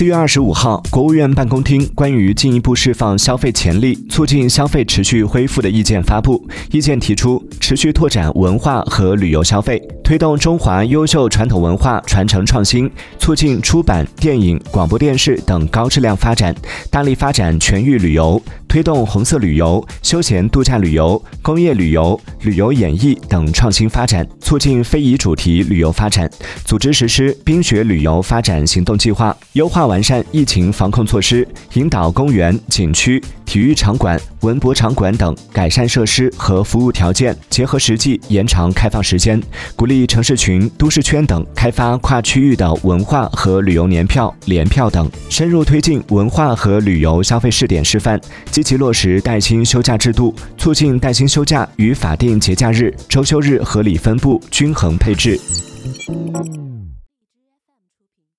四月二十五号，国务院办公厅关于进一步释放消费潜力、促进消费持续恢复的意见发布。意见提出，持续拓展文化和旅游消费，推动中华优秀传统文化传承创新，促进出版、电影、广播电视等高质量发展，大力发展全域旅游，推动红色旅游、休闲度假旅游、工业旅游、旅游演艺等创新发展，促进非遗主题旅游发展，组织实施冰雪旅游发展行动计划，优化。完善疫情防控措施，引导公园、景区、体育场馆、文博场馆等改善设施和服务条件，结合实际延长开放时间，鼓励城市群、都市圈等开发跨区域的文化和旅游年票、联票等，深入推进文化和旅游消费试点示范，积极落实带薪休假制度，促进带薪休假与法定节假日、周休日合理分布、均衡配置。